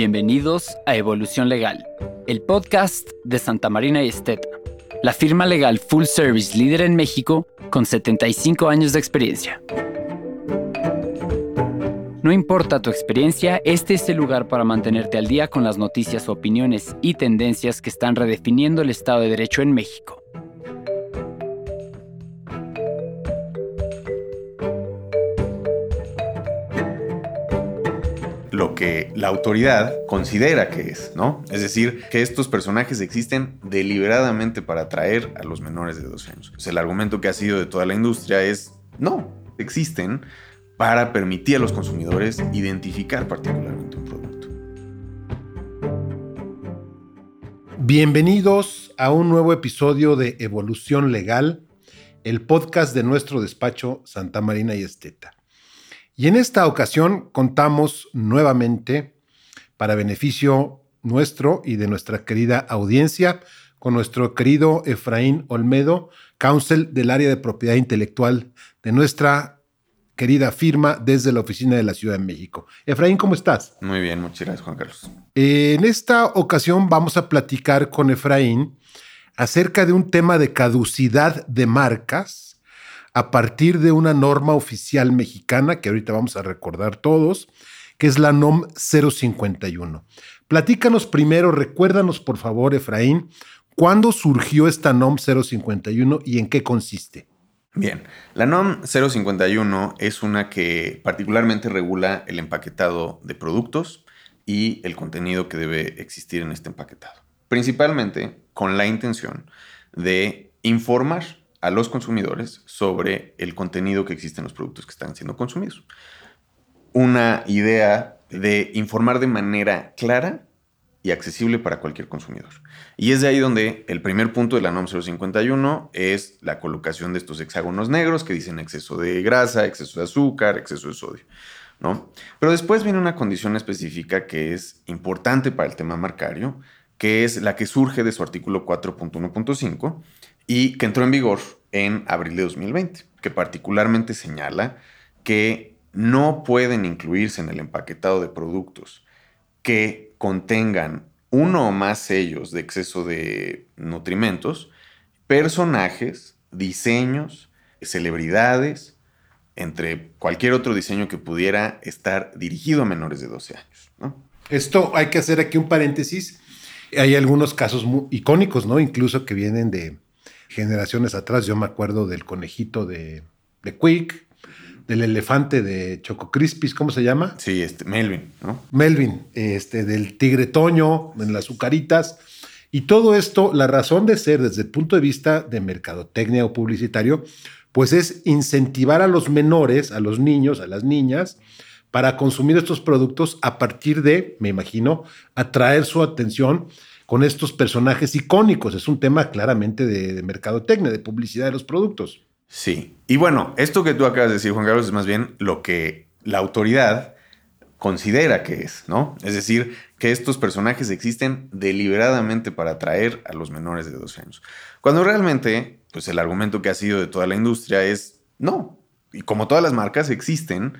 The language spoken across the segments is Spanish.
Bienvenidos a Evolución Legal, el podcast de Santa Marina y Esteta, la firma legal full service líder en México con 75 años de experiencia. No importa tu experiencia, este es el lugar para mantenerte al día con las noticias, opiniones y tendencias que están redefiniendo el Estado de Derecho en México. Lo que la autoridad considera que es, ¿no? Es decir, que estos personajes existen deliberadamente para atraer a los menores de 12 años. el argumento que ha sido de toda la industria es, no, existen para permitir a los consumidores identificar particularmente un producto. Bienvenidos a un nuevo episodio de Evolución Legal, el podcast de nuestro despacho Santa Marina y Esteta. Y en esta ocasión contamos nuevamente, para beneficio nuestro y de nuestra querida audiencia, con nuestro querido Efraín Olmedo, counsel del área de propiedad intelectual de nuestra querida firma desde la oficina de la Ciudad de México. Efraín, ¿cómo estás? Muy bien, muchas gracias, Juan Carlos. En esta ocasión vamos a platicar con Efraín acerca de un tema de caducidad de marcas a partir de una norma oficial mexicana que ahorita vamos a recordar todos, que es la NOM 051. Platícanos primero, recuérdanos por favor, Efraín, ¿cuándo surgió esta NOM 051 y en qué consiste? Bien, la NOM 051 es una que particularmente regula el empaquetado de productos y el contenido que debe existir en este empaquetado, principalmente con la intención de informar a los consumidores sobre el contenido que existe en los productos que están siendo consumidos. Una idea de informar de manera clara y accesible para cualquier consumidor. Y es de ahí donde el primer punto de la NOM 051 es la colocación de estos hexágonos negros que dicen exceso de grasa, exceso de azúcar, exceso de sodio. ¿no? Pero después viene una condición específica que es importante para el tema marcario, que es la que surge de su artículo 4.1.5 y que entró en vigor en abril de 2020, que particularmente señala que no pueden incluirse en el empaquetado de productos que contengan uno o más sellos de exceso de nutrimentos, personajes, diseños, celebridades, entre cualquier otro diseño que pudiera estar dirigido a menores de 12 años. Esto hay que hacer aquí un paréntesis. Hay algunos casos muy icónicos, ¿no? Incluso que vienen de, generaciones atrás. Yo me acuerdo del conejito de, de Quick, del elefante de Choco Crispis, ¿cómo se llama? Sí, este, Melvin, ¿no? Melvin, este, del tigre Toño, en las azucaritas. Y todo esto, la razón de ser desde el punto de vista de mercadotecnia o publicitario, pues es incentivar a los menores, a los niños, a las niñas, para consumir estos productos a partir de, me imagino, atraer su atención con estos personajes icónicos. Es un tema claramente de, mercadotecnia, de publicidad de los productos. Sí. Y bueno, esto que tú acabas de decir, Juan Carlos, es más bien lo que la autoridad considera que es, ¿no? Es decir, que estos personajes existen deliberadamente para atraer a los menores de 12 años. Cuando realmente, pues el argumento que ha sido de toda la industria es no. Y como todas las marcas, existen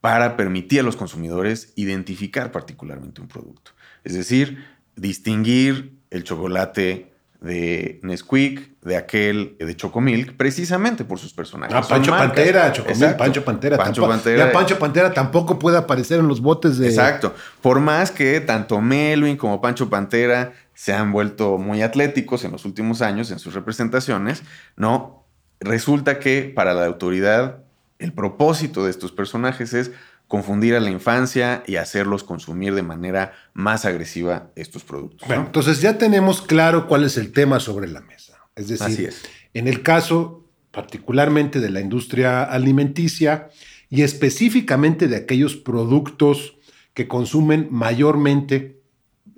para permitir a los consumidores identificar particularmente un producto. Es decir, distinguir el chocolate de Nesquik de aquel de Chocomilk, precisamente por sus personajes. Ah, Pancho Pantera, Chocomilk, Pancho Pantera. Pancho Pantera. Ya Pancho Pantera tampoco puede aparecer en los botes de. Exacto. Por más que tanto Melvin como Pancho Pantera se han vuelto muy atléticos en los últimos años en sus representaciones, ¿no? Resulta que para la autoridad el propósito de estos personajes es confundir a la infancia y hacerlos consumir de manera más agresiva estos productos. Bueno, entonces ya tenemos claro cuál es el tema sobre la mesa. Es decir, en el caso particularmente de la industria alimenticia y específicamente de aquellos productos que consumen mayormente,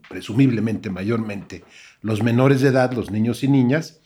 presumiblemente mayormente, los menores de edad, los niños y niñas,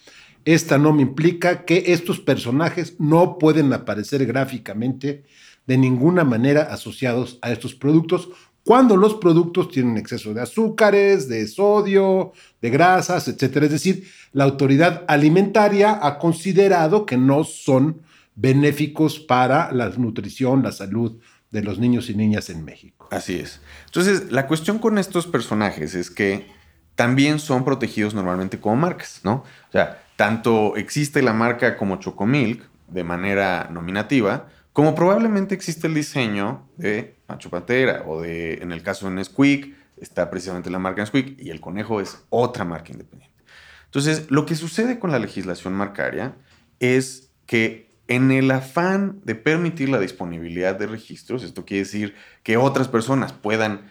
esta norma implica que estos personajes no pueden aparecer gráficamente de ninguna manera asociados a estos productos cuando los productos tienen exceso de azúcares, de sodio, de grasas, etc. Es decir, la autoridad alimentaria ha considerado que no son benéficos para la nutrición, la salud de los niños y niñas en México. Así es. Entonces, la cuestión con estos personajes es que también son protegidos normalmente como marcas, ¿no? O sea, tanto existe la marca como Chocomilk de manera nominativa, como probablemente existe el diseño de Macho Pantera o de, en el caso de Nesquik, está precisamente la marca Nesquik y el conejo es otra marca independiente. Entonces, lo que sucede con la legislación marcaria es que en el afán de permitir la disponibilidad de registros, esto quiere decir que otras personas puedan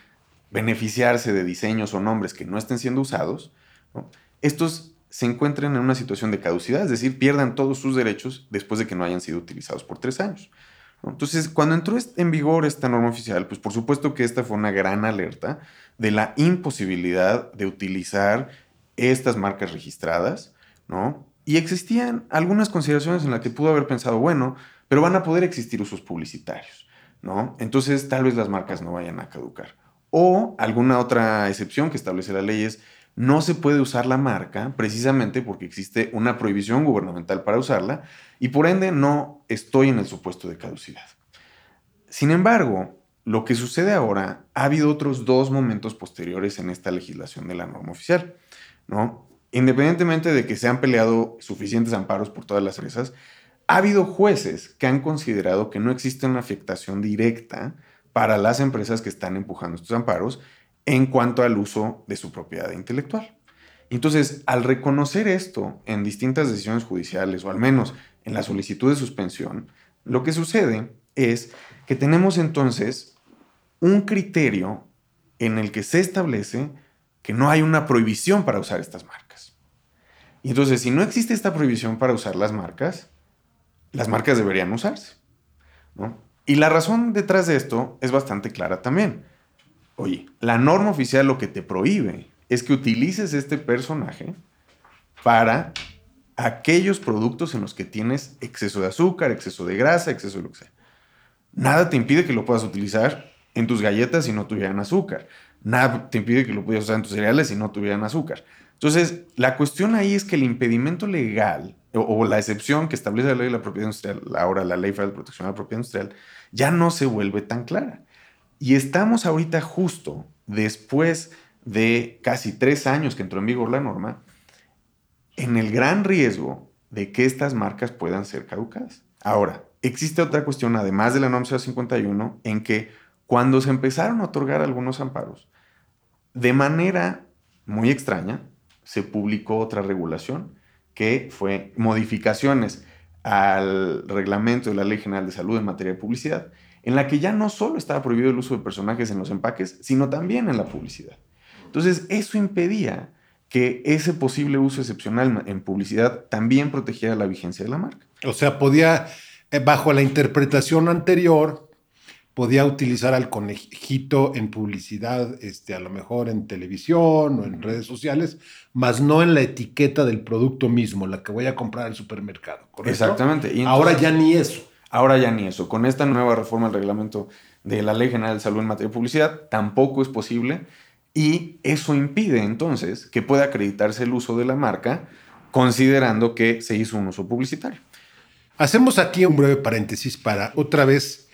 beneficiarse de diseños o nombres que no estén siendo usados, estos se encuentran en una situación de caducidad, es decir, pierdan todos sus derechos después de que no hayan sido utilizados por tres años. Entonces, cuando entró en vigor esta norma oficial, pues por supuesto que esta fue una gran alerta de la imposibilidad de utilizar estas marcas registradas, ¿no? Y existían algunas consideraciones en las que pudo haber pensado, bueno, pero van a poder existir usos publicitarios, ¿no? Entonces, tal vez las marcas no vayan a caducar. O alguna otra excepción que establece la ley es, no se puede usar la marca precisamente porque existe una prohibición gubernamental para usarla y por ende no estoy en el supuesto de caducidad. Sin embargo, lo que sucede ahora, ha habido otros dos momentos posteriores en esta legislación de la norma oficial, ¿no? Independientemente de que se han peleado suficientes amparos por todas las empresas, ha habido jueces que han considerado que no existe una afectación directa para las empresas que están empujando estos amparos en cuanto al uso de su propiedad intelectual. Entonces, al reconocer esto en distintas decisiones judiciales, o al menos en la solicitud de suspensión, lo que sucede es que tenemos entonces un criterio en el que se establece que no hay una prohibición para usar estas marcas. Y entonces, si no existe esta prohibición para usar las marcas, las marcas deberían usarse. Y la razón detrás de esto es bastante clara también. Oye, la norma oficial lo que te prohíbe es que utilices este personaje para aquellos productos en los que tienes exceso de azúcar, exceso de grasa, exceso de lo que sea. Nada te impide que lo puedas utilizar en tus galletas si no tuvieran azúcar. Nada te impide que lo puedas usar en tus cereales si no tuvieran azúcar. Entonces, la cuestión ahí es que el impedimento legal o, la excepción que establece la ley de la propiedad industrial, ahora la ley federal de protección de la propiedad industrial, ya no se vuelve tan clara. Y estamos ahorita justo después de casi tres años que entró en vigor la norma, en el gran riesgo de que estas marcas puedan ser caducadas. Ahora, existe otra cuestión, además de la norma 51, en que cuando se empezaron a otorgar algunos amparos, de manera muy extraña, se publicó otra regulación que fue modificaciones al reglamento de la Ley General de Salud en materia de publicidad, en la que ya no solo estaba prohibido el uso de personajes en los empaques, sino también en la publicidad. Entonces, eso impedía que ese posible uso excepcional en publicidad también protegiera la vigencia de la marca. O sea, podía, eh, bajo la interpretación anterior, podía utilizar al conejito en publicidad, este, a lo mejor en televisión o en redes sociales, más no en la etiqueta del producto mismo, la que voy a comprar al supermercado. Exactamente. ahora ya ni eso. Ahora ya ni eso. Con esta nueva reforma al reglamento de la Ley General de Salud en materia de publicidad, tampoco es posible y eso impide entonces que pueda acreditarse el uso de la marca considerando que se hizo un uso publicitario. Hacemos aquí un breve paréntesis para otra vez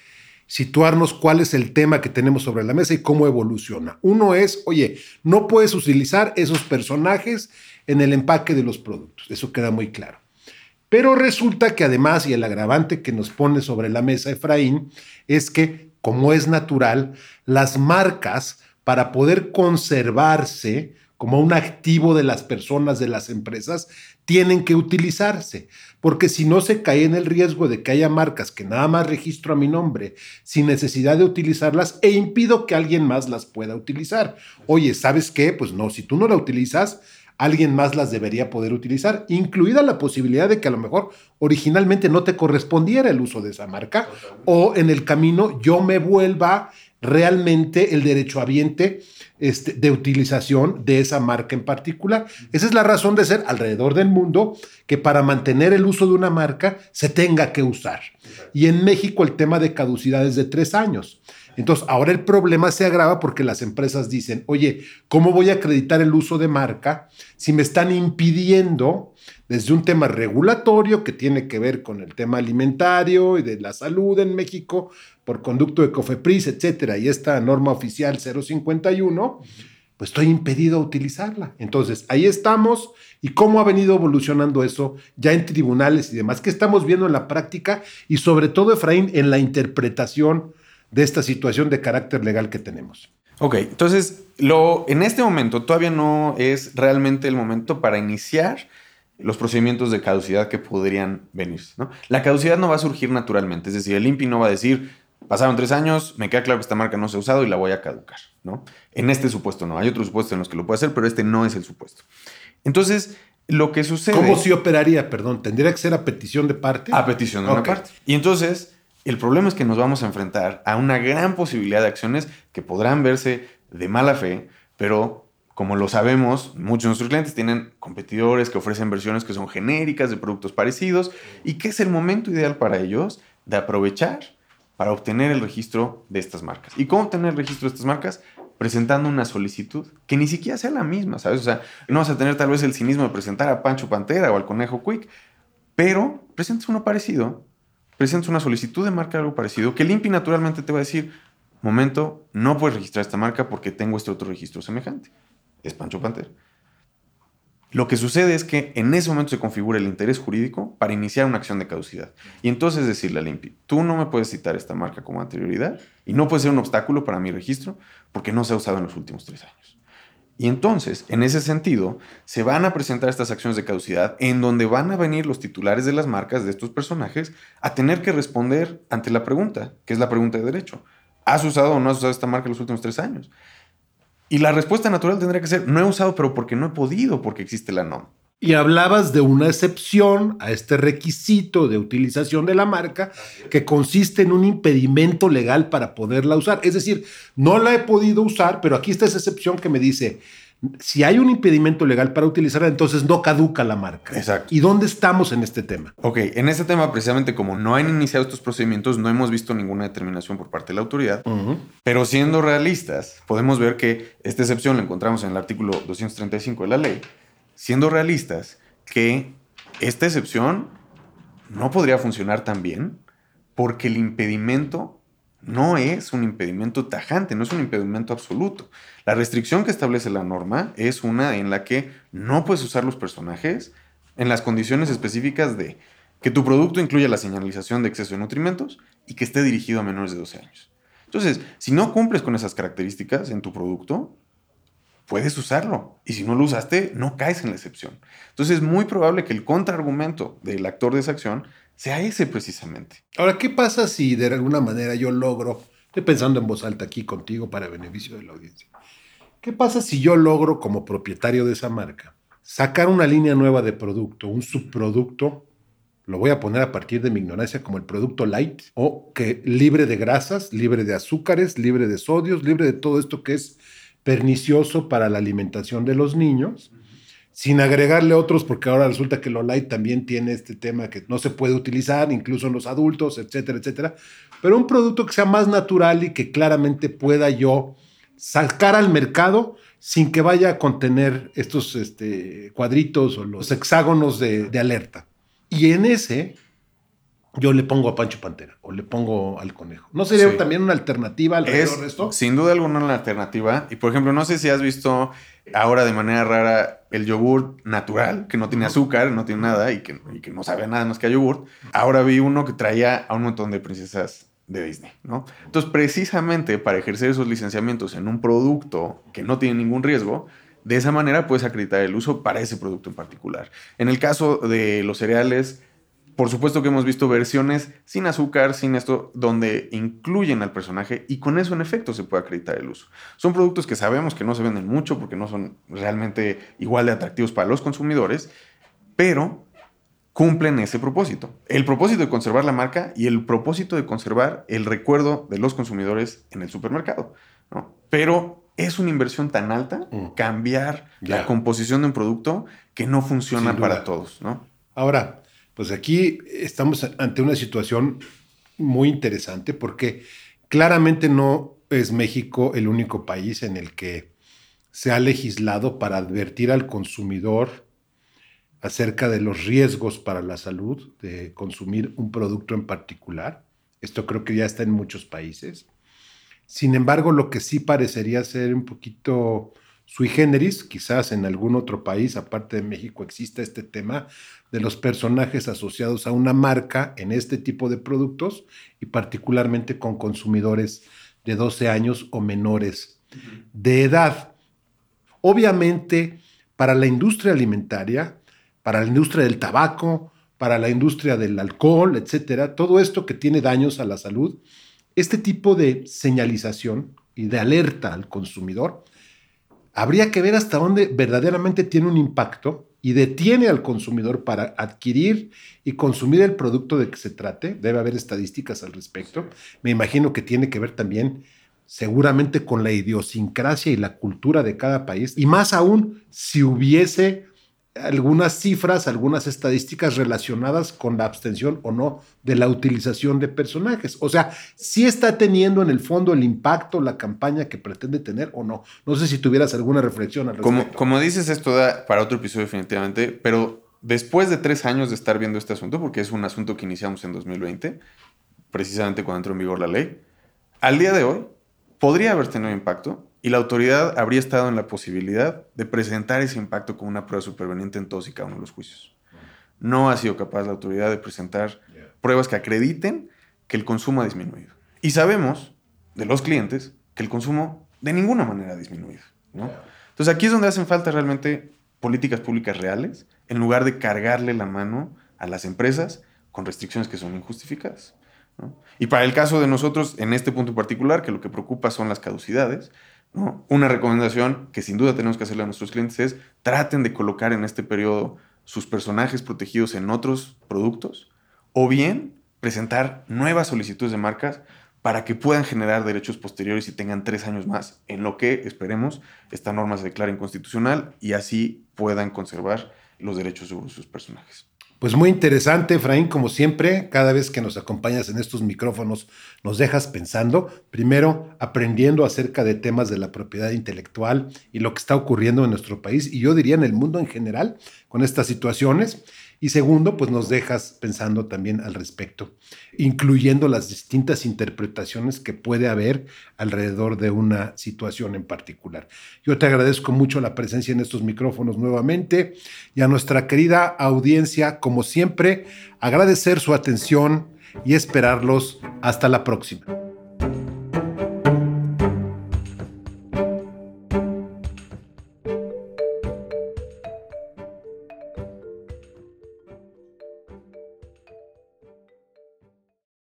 situarnos cuál es el tema que tenemos sobre la mesa y cómo evoluciona. Uno es, oye, no puedes utilizar esos personajes en el empaque de los productos. Eso queda muy claro. Pero resulta que además, y el agravante que nos pone sobre la mesa Efraín, es que, como es natural, las marcas, para poder conservarse como un activo de las personas, de las empresas, tienen que utilizarse, porque si no se cae en el riesgo de que haya marcas que nada más registro a mi nombre sin necesidad de utilizarlas e impido que alguien más las pueda utilizar. Oye, ¿sabes qué? Pues no, si tú no la utilizas, alguien más las debería poder utilizar, incluida la posibilidad de que a lo mejor originalmente no te correspondiera el uso de esa marca o en el camino yo me vuelva realmente el derechohabiente este, de utilización de esa marca en particular. Esa es la razón de ser alrededor del mundo que para mantener el uso de una marca se tenga que usar. Y en México el tema de caducidad es de tres años. Entonces, ahora el problema se agrava porque las empresas dicen, oye, ¿cómo voy a acreditar el uso de marca si me están impidiendo desde un tema regulatorio que tiene que ver con el tema alimentario y de la salud en México por conducto de COFEPRIS, etcétera, y esta norma oficial 051, pues estoy impedido a utilizarla. Entonces, ahí estamos. ¿Y cómo ha venido evolucionando eso ya en tribunales y demás? ¿Qué estamos viendo en la práctica? Y sobre todo, Efraín, en la interpretación de esta situación de carácter legal que tenemos. Ok, entonces, lo, en este momento todavía no es realmente el momento para iniciar los procedimientos de caducidad que podrían venir. ¿no? La caducidad no va a surgir naturalmente, es decir, el INPI no va a decir, pasaron tres años, me queda claro que esta marca no se ha usado y la voy a caducar. ¿no? En este supuesto no, hay otros supuestos en los que lo puede hacer, pero este no es el supuesto. Entonces, lo que sucede... ¿Cómo se operaría? Perdón, ¿tendría que ser a petición de parte? A petición de una parte. Y entonces, el problema es que nos vamos a enfrentar a una gran posibilidad de acciones que podrán verse de mala fe, pero como lo sabemos, muchos de nuestros clientes tienen competidores que ofrecen versiones que son genéricas de productos parecidos y que es el momento ideal para ellos de aprovechar para obtener el registro de estas marcas. ¿Y cómo obtener el registro de estas marcas? Presentando una solicitud que ni siquiera sea la misma, ¿sabes? O sea, no vas a tener tal vez el cinismo de presentar a Pancho Pantera o al Conejo Quick, pero presentes uno parecido, presentes una solicitud de marca algo parecido, que el INPI naturalmente te va a decir, momento, no puedes registrar esta marca porque tengo este otro registro semejante es Pancho Panther. Lo que sucede es que en ese momento se configura el interés jurídico para iniciar una acción de caducidad. Y entonces decirle al INPI, tú no me puedes citar esta marca como anterioridad y no puede ser un obstáculo para mi registro porque no se ha usado en los últimos tres años. Y entonces, en ese sentido, se van a presentar estas acciones de caducidad en donde van a venir los titulares de las marcas de estos personajes a tener que responder ante la pregunta, que es la pregunta de derecho. ¿Has usado o no has usado esta marca en los últimos tres años? Y la respuesta natural tendría que ser, no he usado, pero porque no he podido, porque existe la NOM. Y hablabas de una excepción a este requisito de utilización de la marca que consiste en un impedimento legal para poderla usar. Es decir, no la he podido usar, pero aquí está esa excepción que me dice, si hay un impedimento legal para utilizarla, entonces no caduca la marca. Exacto. ¿Y dónde estamos en este tema? Ok, en este tema, precisamente como no han iniciado estos procedimientos, no hemos visto ninguna determinación por parte de la autoridad, pero siendo realistas, podemos ver que esta excepción la encontramos en el artículo 235 de la ley, siendo realistas que esta excepción no podría funcionar tan bien porque el impedimento no es un impedimento tajante, no es un impedimento absoluto. La restricción que establece la norma es una en la que no puedes usar los personajes en las condiciones específicas de que tu producto incluya la señalización de exceso de nutrimentos y que esté dirigido a menores de 12 años. Entonces, si no cumples con esas características en tu producto, puedes usarlo. Y si no lo usaste, no caes en la excepción. Entonces, es muy probable que el contraargumento del actor de esa acción sea ese precisamente. Ahora, ¿qué pasa si de alguna manera yo logro, estoy pensando en voz alta aquí contigo para beneficio de la audiencia, ¿qué pasa si yo logro como propietario de esa marca sacar una línea nueva de producto, un subproducto, lo voy a poner a partir de mi ignorancia como el producto light, o que libre de grasas, libre de azúcares, libre de sodios, libre de todo esto que es pernicioso para la alimentación de los niños? sin agregarle otros, porque ahora resulta que lo light también tiene este tema que no se puede utilizar, incluso en los adultos, etcétera, etcétera. Pero un producto que sea más natural y que claramente pueda yo sacar al mercado sin que vaya a contener estos este, cuadritos o los hexágonos de, alerta. Y en ese yo le pongo a Pancho Pantera o le pongo al conejo. ¿No sería también una alternativa alrededor de esto? Sin duda alguna una alternativa. Y por ejemplo, no sé si has visto ahora de manera rara el yogur natural, que no tiene azúcar, no tiene nada y que, no sabe nada más que a yogur. Ahora vi uno que traía a un montón de princesas de Disney, ¿no? Entonces, precisamente para ejercer esos licenciamientos en un producto que no tiene ningún riesgo, de esa manera puedes acreditar el uso para ese producto en particular. En el caso de los cereales, por supuesto que hemos visto versiones sin azúcar, sin esto, donde incluyen al personaje y con eso en efecto se puede acreditar el uso. Son productos que sabemos que no se venden mucho porque no son realmente igual de atractivos para los consumidores, pero cumplen ese propósito. El propósito de conservar la marca y el propósito de conservar el recuerdo de los consumidores en el supermercado. Pero es una inversión tan alta mm. cambiar la composición de un producto que no funciona para todos. ¿no? Ahora, pues aquí estamos ante una situación muy interesante porque claramente no es México el único país en el que se ha legislado para advertir al consumidor acerca de los riesgos para la salud de consumir un producto en particular. Esto creo que ya está en muchos países. Sin embargo, lo que sí parecería ser un poquito sui generis, quizás en algún otro país, aparte de México, exista este tema de los personajes asociados a una marca en este tipo de productos y particularmente con consumidores de 12 años o menores de edad. Obviamente, para la industria alimentaria, para la industria del tabaco, para la industria del alcohol, etcétera, todo esto que tiene daños a la salud, este tipo de señalización y de alerta al consumidor, habría que ver hasta dónde verdaderamente tiene un impacto y detiene al consumidor para adquirir y consumir el producto de que se trate. Debe haber estadísticas al respecto. Me imagino que tiene que ver también seguramente con la idiosincrasia y la cultura de cada país. Y más aún si hubiese algunas cifras, algunas estadísticas relacionadas con la abstención o no de la utilización de personajes. O sea, si está teniendo en el fondo el impacto la campaña que pretende tener o no. No sé si tuvieras alguna reflexión al respecto. Como, como dices, esto da para otro episodio definitivamente, pero después de tres años de estar viendo este asunto, porque es un asunto que iniciamos en 2020, precisamente cuando entró en vigor la ley, al día de hoy podría haber tenido impacto y la autoridad habría estado en la posibilidad de presentar ese impacto como una prueba superveniente en todos y cada uno de los juicios. No ha sido capaz la autoridad de presentar pruebas que acrediten que el consumo ha disminuido. Y sabemos de los clientes que el consumo de ninguna manera ha disminuido. Entonces aquí es donde hacen falta realmente políticas públicas reales en lugar de cargarle la mano a las empresas con restricciones que son injustificadas. Y para el caso de nosotros, en este punto particular, que lo que preocupa son las caducidades, una recomendación que sin duda tenemos que hacerle a nuestros clientes es traten de colocar en este periodo sus personajes protegidos en otros productos o bien presentar nuevas solicitudes de marcas para que puedan generar derechos posteriores y tengan tres años más, en lo que esperemos esta norma se declare inconstitucional y así puedan conservar los derechos sobre sus personajes. Pues muy interesante, Efraín, como siempre, cada vez que nos acompañas en estos micrófonos, nos dejas pensando, primero aprendiendo acerca de temas de la propiedad intelectual y lo que está ocurriendo en nuestro país y yo diría en el mundo en general con estas situaciones. Y segundo, pues nos dejas pensando también al respecto, incluyendo las distintas interpretaciones que puede haber alrededor de una situación en particular. Yo te agradezco mucho la presencia en estos micrófonos nuevamente y a nuestra querida audiencia, como siempre, agradecer su atención y esperarlos hasta la próxima.